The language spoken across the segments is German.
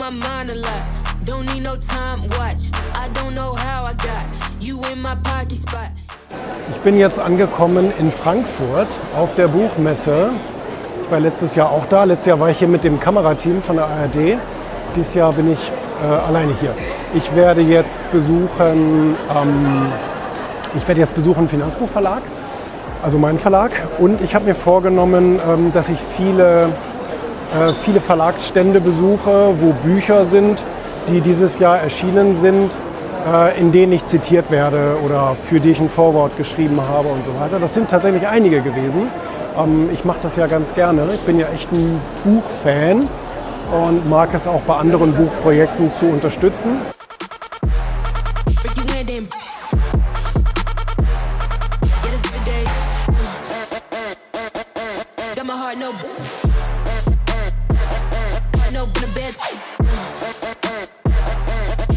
my mind a lot. Don't need no time watch. I don't know how I got you in my pocket spot. Ich bin jetzt angekommen in Frankfurt auf der Buchmesse. Ich war letztes Jahr auch da. Letztes Jahr war ich hier mit dem Kamerateam von der ARD. Dieses Jahr bin ich äh, alleine hier. Ich werde jetzt besuchen, ähm, ich werde jetzt besuchen Finanzbuchverlag, also meinen Verlag. Und ich habe mir vorgenommen, ähm, dass ich viele, äh, viele Verlagsstände besuche, wo Bücher sind, die dieses Jahr erschienen sind, äh, in denen ich zitiert werde oder für die ich ein Vorwort geschrieben habe und so weiter. Das sind tatsächlich einige gewesen. Ähm, ich mache das ja ganz gerne. Ich bin ja echt ein Buchfan und mag es auch bei anderen Buchprojekten zu unterstützen. open a bed.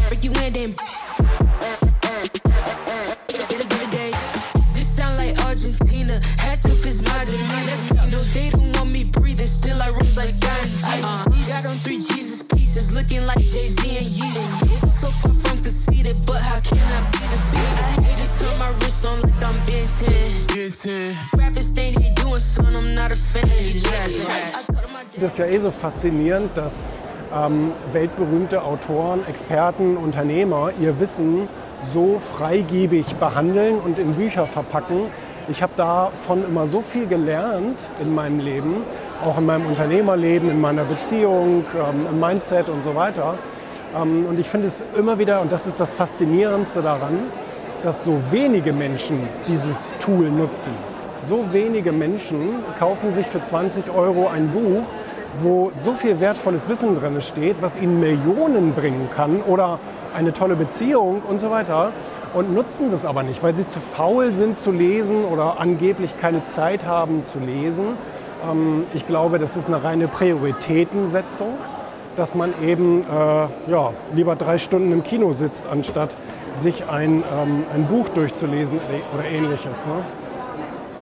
Break you in, then. It is every day. This sound like Argentina. Had to fist my demeanor. No, they don't want me breathing. Still, I rip like guns. Uh, uh-huh. got on three Jesus pieces. Looking like Jay Z and Yeezy. So far from conceited, but how can I Das ist ja eh so faszinierend, dass ähm, weltberühmte Autoren, Experten, Unternehmer ihr Wissen so freigebig behandeln und in Bücher verpacken. Ich habe davon immer so viel gelernt in meinem Leben, auch in meinem Unternehmerleben, in meiner Beziehung, ähm, im Mindset und so weiter. Ähm, und ich finde es immer wieder, und das ist das Faszinierendste daran, dass so wenige Menschen dieses Tool nutzen. So wenige Menschen kaufen sich für 20 Euro ein Buch, wo so viel wertvolles Wissen drin steht, was ihnen Millionen bringen kann oder eine tolle Beziehung und so weiter und nutzen das aber nicht, weil sie zu faul sind zu lesen oder angeblich keine Zeit haben zu lesen. Ähm, ich glaube, das ist eine reine Prioritätensetzung, dass man eben äh, ja, lieber drei Stunden im Kino sitzt, anstatt sich ein, ähm, ein Buch durchzulesen oder ähnliches. Ne?